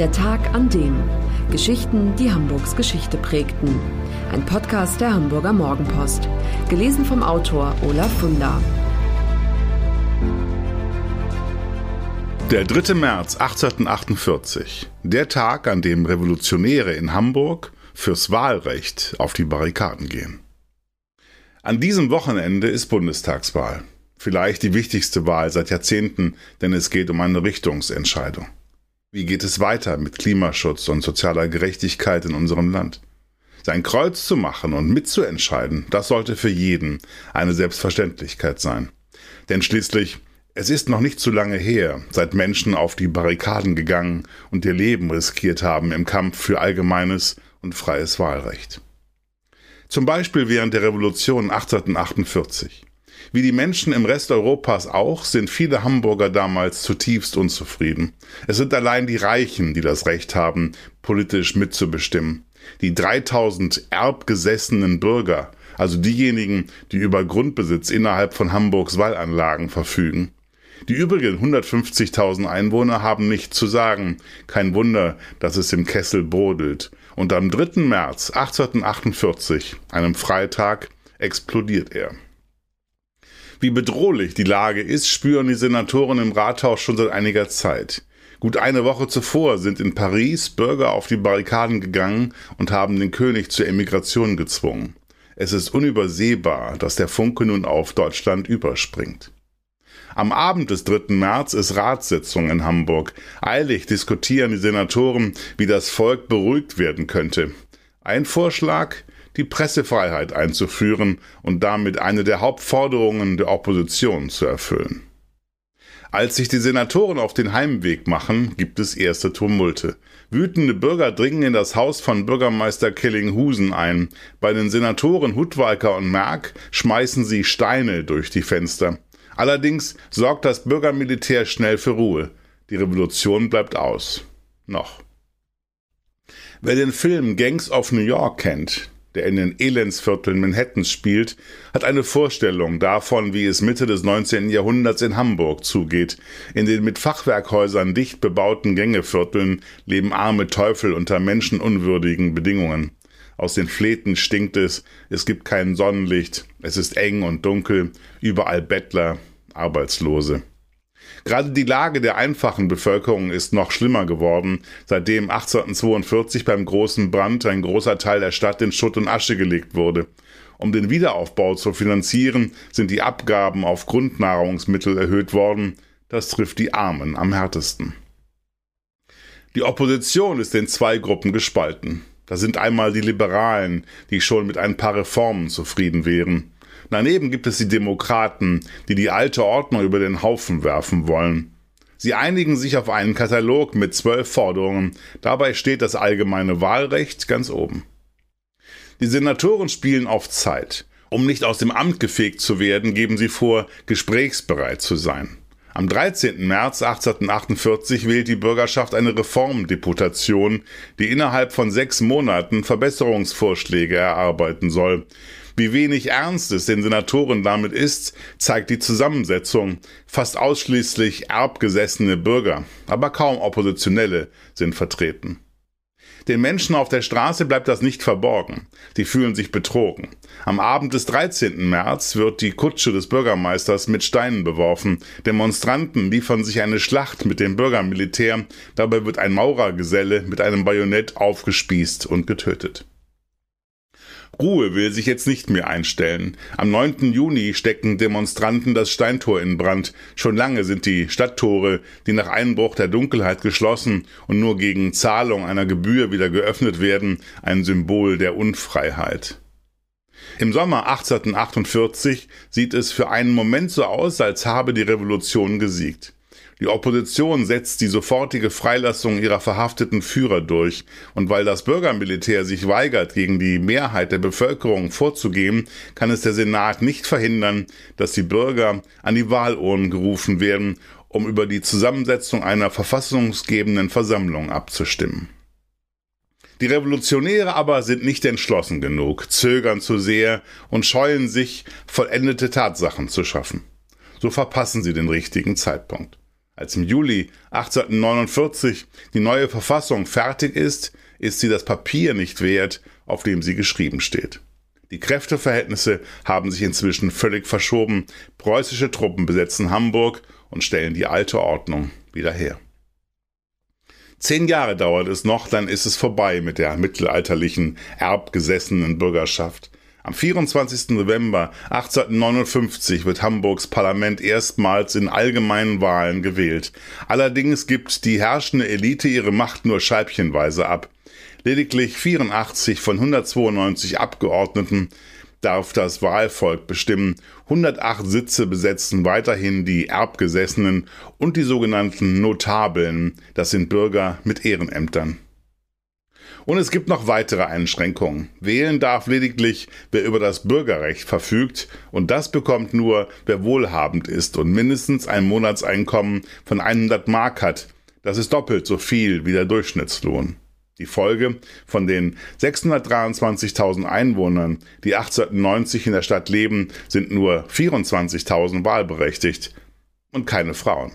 Der Tag an dem. Geschichten, die Hamburgs Geschichte prägten. Ein Podcast der Hamburger Morgenpost. Gelesen vom Autor Olaf Funder. Der 3. März 1848. Der Tag, an dem Revolutionäre in Hamburg fürs Wahlrecht auf die Barrikaden gehen. An diesem Wochenende ist Bundestagswahl. Vielleicht die wichtigste Wahl seit Jahrzehnten, denn es geht um eine Richtungsentscheidung. Wie geht es weiter mit Klimaschutz und sozialer Gerechtigkeit in unserem Land? Sein Kreuz zu machen und mitzuentscheiden, das sollte für jeden eine Selbstverständlichkeit sein. Denn schließlich, es ist noch nicht zu lange her, seit Menschen auf die Barrikaden gegangen und ihr Leben riskiert haben im Kampf für allgemeines und freies Wahlrecht. Zum Beispiel während der Revolution 1848. Wie die Menschen im Rest Europas auch, sind viele Hamburger damals zutiefst unzufrieden. Es sind allein die Reichen, die das Recht haben, politisch mitzubestimmen. Die 3000 erbgesessenen Bürger, also diejenigen, die über Grundbesitz innerhalb von Hamburgs Wallanlagen verfügen. Die übrigen 150.000 Einwohner haben nichts zu sagen. Kein Wunder, dass es im Kessel brodelt. Und am 3. März 1848, einem Freitag, explodiert er. Wie bedrohlich die Lage ist, spüren die Senatoren im Rathaus schon seit einiger Zeit. Gut eine Woche zuvor sind in Paris Bürger auf die Barrikaden gegangen und haben den König zur Emigration gezwungen. Es ist unübersehbar, dass der Funke nun auf Deutschland überspringt. Am Abend des 3. März ist Ratssitzung in Hamburg. Eilig diskutieren die Senatoren, wie das Volk beruhigt werden könnte. Ein Vorschlag, die Pressefreiheit einzuführen und damit eine der Hauptforderungen der Opposition zu erfüllen. Als sich die Senatoren auf den Heimweg machen, gibt es erste Tumulte. Wütende Bürger dringen in das Haus von Bürgermeister Kellinghusen ein. Bei den Senatoren Hudwalker und Merck schmeißen sie Steine durch die Fenster. Allerdings sorgt das Bürgermilitär schnell für Ruhe. Die Revolution bleibt aus. Noch. Wer den Film Gangs of New York kennt, der in den Elendsvierteln Manhattans spielt, hat eine Vorstellung davon, wie es Mitte des 19. Jahrhunderts in Hamburg zugeht. In den mit Fachwerkhäusern dicht bebauten Gängevierteln leben arme Teufel unter menschenunwürdigen Bedingungen. Aus den Fläten stinkt es, es gibt kein Sonnenlicht, es ist eng und dunkel, überall Bettler, Arbeitslose. Gerade die Lage der einfachen Bevölkerung ist noch schlimmer geworden, seitdem 1842 beim großen Brand ein großer Teil der Stadt in Schutt und Asche gelegt wurde. Um den Wiederaufbau zu finanzieren, sind die Abgaben auf Grundnahrungsmittel erhöht worden. Das trifft die Armen am härtesten. Die Opposition ist in zwei Gruppen gespalten. Da sind einmal die Liberalen, die schon mit ein paar Reformen zufrieden wären. Daneben gibt es die Demokraten, die die alte Ordnung über den Haufen werfen wollen. Sie einigen sich auf einen Katalog mit zwölf Forderungen. Dabei steht das allgemeine Wahlrecht ganz oben. Die Senatoren spielen auf Zeit. Um nicht aus dem Amt gefegt zu werden, geben sie vor, gesprächsbereit zu sein. Am 13. März 1848 wählt die Bürgerschaft eine Reformdeputation, die innerhalb von sechs Monaten Verbesserungsvorschläge erarbeiten soll. Wie wenig ernst es den Senatoren damit ist, zeigt die Zusammensetzung. Fast ausschließlich erbgesessene Bürger, aber kaum Oppositionelle sind vertreten. Den Menschen auf der Straße bleibt das nicht verborgen. Sie fühlen sich betrogen. Am Abend des 13. März wird die Kutsche des Bürgermeisters mit Steinen beworfen. Demonstranten liefern sich eine Schlacht mit dem Bürgermilitär. Dabei wird ein Maurergeselle mit einem Bajonett aufgespießt und getötet. Ruhe will sich jetzt nicht mehr einstellen. Am 9. Juni stecken Demonstranten das Steintor in Brand. Schon lange sind die Stadttore, die nach Einbruch der Dunkelheit geschlossen und nur gegen Zahlung einer Gebühr wieder geöffnet werden, ein Symbol der Unfreiheit. Im Sommer 1848 sieht es für einen Moment so aus, als habe die Revolution gesiegt. Die Opposition setzt die sofortige Freilassung ihrer verhafteten Führer durch, und weil das Bürgermilitär sich weigert, gegen die Mehrheit der Bevölkerung vorzugehen, kann es der Senat nicht verhindern, dass die Bürger an die Wahlurnen gerufen werden, um über die Zusammensetzung einer verfassungsgebenden Versammlung abzustimmen. Die Revolutionäre aber sind nicht entschlossen genug, zögern zu sehr und scheuen sich, vollendete Tatsachen zu schaffen. So verpassen sie den richtigen Zeitpunkt. Als im Juli 1849 die neue Verfassung fertig ist, ist sie das Papier nicht wert, auf dem sie geschrieben steht. Die Kräfteverhältnisse haben sich inzwischen völlig verschoben. Preußische Truppen besetzen Hamburg und stellen die alte Ordnung wieder her. Zehn Jahre dauert es noch, dann ist es vorbei mit der mittelalterlichen, erbgesessenen Bürgerschaft. Am 24. November 1859 wird Hamburgs Parlament erstmals in allgemeinen Wahlen gewählt. Allerdings gibt die herrschende Elite ihre Macht nur scheibchenweise ab. Lediglich 84 von 192 Abgeordneten darf das Wahlvolk bestimmen. 108 Sitze besetzen weiterhin die Erbgesessenen und die sogenannten Notabeln, das sind Bürger mit Ehrenämtern. Und es gibt noch weitere Einschränkungen. Wählen darf lediglich, wer über das Bürgerrecht verfügt, und das bekommt nur, wer wohlhabend ist und mindestens ein Monatseinkommen von 100 Mark hat. Das ist doppelt so viel wie der Durchschnittslohn. Die Folge von den 623.000 Einwohnern, die 1890 in der Stadt leben, sind nur 24.000 wahlberechtigt und keine Frauen.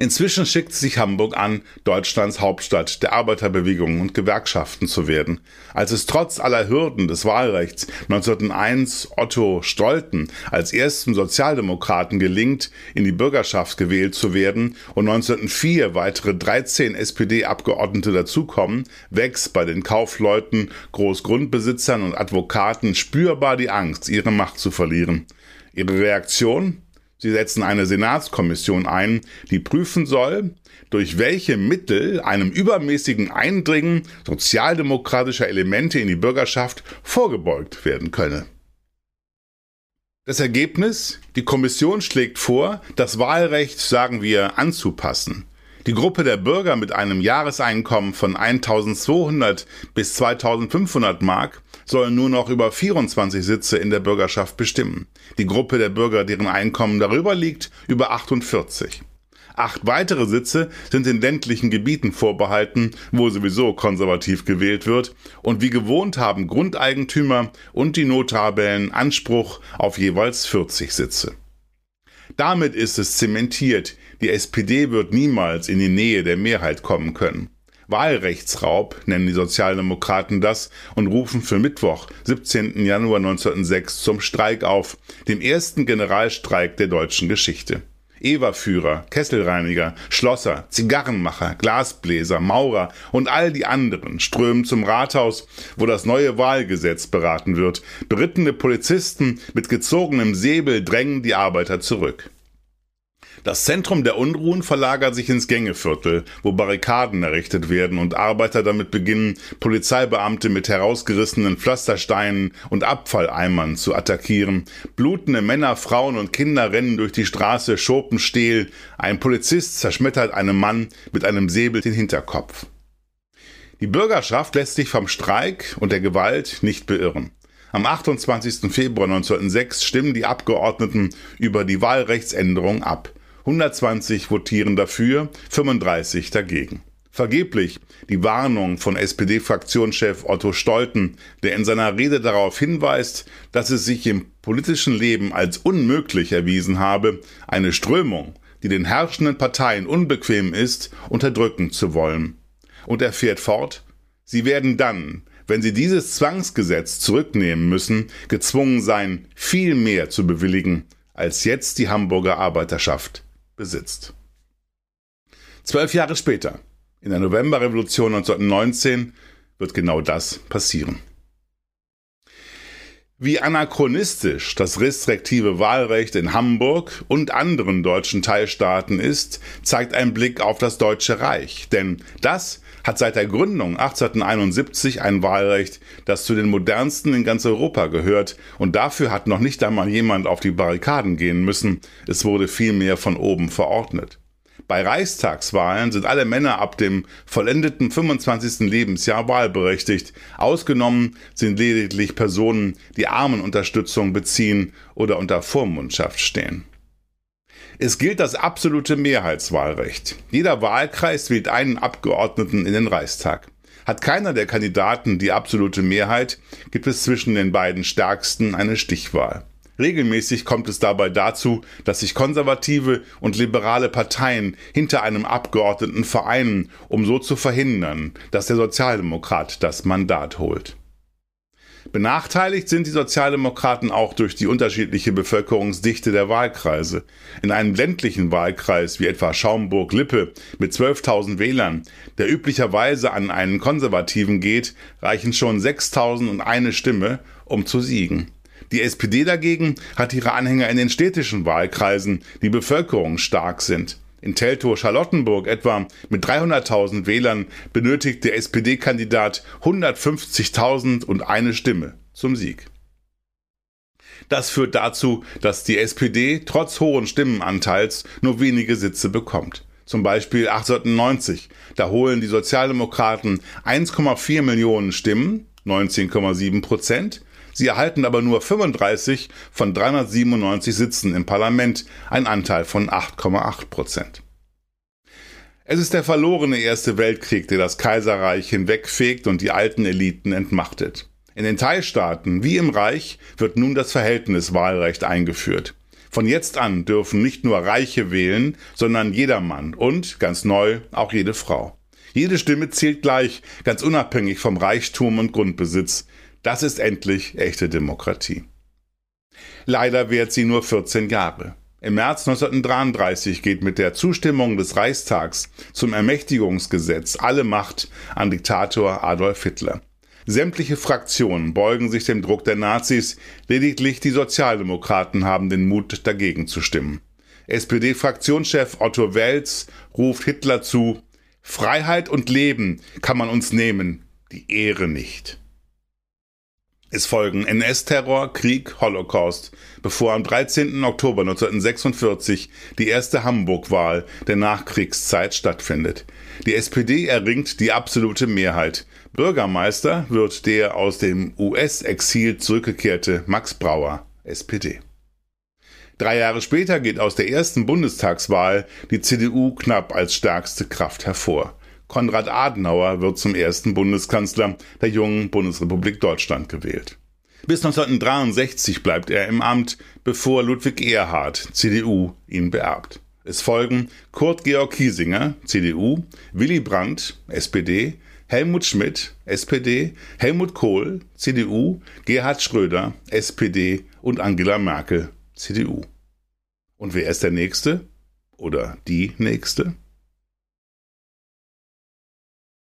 Inzwischen schickt sich Hamburg an, Deutschlands Hauptstadt der Arbeiterbewegungen und Gewerkschaften zu werden. Als es trotz aller Hürden des Wahlrechts 1901 Otto Stolten als ersten Sozialdemokraten gelingt, in die Bürgerschaft gewählt zu werden und 1904 weitere 13 SPD-Abgeordnete dazukommen, wächst bei den Kaufleuten, Großgrundbesitzern und Advokaten spürbar die Angst, ihre Macht zu verlieren. Ihre Reaktion? Sie setzen eine Senatskommission ein, die prüfen soll, durch welche Mittel einem übermäßigen Eindringen sozialdemokratischer Elemente in die Bürgerschaft vorgebeugt werden könne. Das Ergebnis? Die Kommission schlägt vor, das Wahlrecht, sagen wir, anzupassen. Die Gruppe der Bürger mit einem Jahreseinkommen von 1200 bis 2500 Mark soll nur noch über 24 Sitze in der Bürgerschaft bestimmen. Die Gruppe der Bürger, deren Einkommen darüber liegt, über 48. Acht weitere Sitze sind in ländlichen Gebieten vorbehalten, wo sowieso konservativ gewählt wird, und wie gewohnt haben Grundeigentümer und die Notabellen Anspruch auf jeweils 40 Sitze. Damit ist es zementiert, die SPD wird niemals in die Nähe der Mehrheit kommen können. Wahlrechtsraub nennen die Sozialdemokraten das und rufen für Mittwoch, 17. Januar 1906 zum Streik auf, dem ersten Generalstreik der deutschen Geschichte. Eberführer, Kesselreiniger, Schlosser, Zigarrenmacher, Glasbläser, Maurer und all die anderen strömen zum Rathaus, wo das neue Wahlgesetz beraten wird. Berittene Polizisten mit gezogenem Säbel drängen die Arbeiter zurück. Das Zentrum der Unruhen verlagert sich ins Gängeviertel, wo Barrikaden errichtet werden und Arbeiter damit beginnen, Polizeibeamte mit herausgerissenen Pflastersteinen und Abfalleimern zu attackieren. Blutende Männer, Frauen und Kinder rennen durch die Straße, schopen Stehl. Ein Polizist zerschmettert einem Mann mit einem Säbel den Hinterkopf. Die Bürgerschaft lässt sich vom Streik und der Gewalt nicht beirren. Am 28. Februar 1906 stimmen die Abgeordneten über die Wahlrechtsänderung ab. 120 votieren dafür, 35 dagegen. Vergeblich die Warnung von SPD-Fraktionschef Otto Stolten, der in seiner Rede darauf hinweist, dass es sich im politischen Leben als unmöglich erwiesen habe, eine Strömung, die den herrschenden Parteien unbequem ist, unterdrücken zu wollen. Und er fährt fort, sie werden dann, wenn sie dieses Zwangsgesetz zurücknehmen müssen, gezwungen sein, viel mehr zu bewilligen, als jetzt die Hamburger Arbeiterschaft besitzt. Zwölf Jahre später, in der Novemberrevolution 1919, wird genau das passieren. Wie anachronistisch das restriktive Wahlrecht in Hamburg und anderen deutschen Teilstaaten ist, zeigt ein Blick auf das Deutsche Reich. Denn das hat seit der Gründung 1871 ein Wahlrecht, das zu den modernsten in ganz Europa gehört. Und dafür hat noch nicht einmal jemand auf die Barrikaden gehen müssen. Es wurde vielmehr von oben verordnet. Bei Reichstagswahlen sind alle Männer ab dem vollendeten 25. Lebensjahr wahlberechtigt. Ausgenommen sind lediglich Personen, die Armenunterstützung beziehen oder unter Vormundschaft stehen. Es gilt das absolute Mehrheitswahlrecht. Jeder Wahlkreis wählt einen Abgeordneten in den Reichstag. Hat keiner der Kandidaten die absolute Mehrheit, gibt es zwischen den beiden Stärksten eine Stichwahl. Regelmäßig kommt es dabei dazu, dass sich konservative und liberale Parteien hinter einem Abgeordneten vereinen, um so zu verhindern, dass der Sozialdemokrat das Mandat holt. Benachteiligt sind die Sozialdemokraten auch durch die unterschiedliche Bevölkerungsdichte der Wahlkreise. In einem ländlichen Wahlkreis wie etwa Schaumburg-Lippe mit 12.000 Wählern, der üblicherweise an einen Konservativen geht, reichen schon 6.000 und eine Stimme, um zu siegen. Die SPD dagegen hat ihre Anhänger in den städtischen Wahlkreisen, die bevölkerungsstark sind. In Teltow-Charlottenburg etwa mit 300.000 Wählern benötigt der SPD-Kandidat 150.000 und eine Stimme zum Sieg. Das führt dazu, dass die SPD trotz hohen Stimmenanteils nur wenige Sitze bekommt. Zum Beispiel 1890, da holen die Sozialdemokraten 1,4 Millionen Stimmen, 19,7 Prozent, Sie erhalten aber nur 35 von 397 Sitzen im Parlament, ein Anteil von 8,8 Prozent. Es ist der verlorene Erste Weltkrieg, der das Kaiserreich hinwegfegt und die alten Eliten entmachtet. In den Teilstaaten wie im Reich wird nun das Verhältniswahlrecht eingeführt. Von jetzt an dürfen nicht nur Reiche wählen, sondern jeder Mann und, ganz neu, auch jede Frau. Jede Stimme zählt gleich, ganz unabhängig vom Reichtum und Grundbesitz. Das ist endlich echte Demokratie. Leider währt sie nur 14 Jahre. Im März 1933 geht mit der Zustimmung des Reichstags zum Ermächtigungsgesetz alle Macht an Diktator Adolf Hitler. Sämtliche Fraktionen beugen sich dem Druck der Nazis, lediglich die Sozialdemokraten haben den Mut, dagegen zu stimmen. SPD-Fraktionschef Otto Welz ruft Hitler zu Freiheit und Leben kann man uns nehmen, die Ehre nicht. Es folgen NS-Terror, Krieg, Holocaust, bevor am 13. Oktober 1946 die erste Hamburg-Wahl der Nachkriegszeit stattfindet. Die SPD erringt die absolute Mehrheit. Bürgermeister wird der aus dem US-Exil zurückgekehrte Max Brauer, SPD. Drei Jahre später geht aus der ersten Bundestagswahl die CDU knapp als stärkste Kraft hervor. Konrad Adenauer wird zum ersten Bundeskanzler der jungen Bundesrepublik Deutschland gewählt. Bis 1963 bleibt er im Amt, bevor Ludwig Erhard, CDU, ihn beerbt. Es folgen Kurt Georg Kiesinger, CDU, Willy Brandt, SPD, Helmut Schmidt, SPD, Helmut Kohl, CDU, Gerhard Schröder, SPD und Angela Merkel, CDU. Und wer ist der Nächste? Oder die Nächste?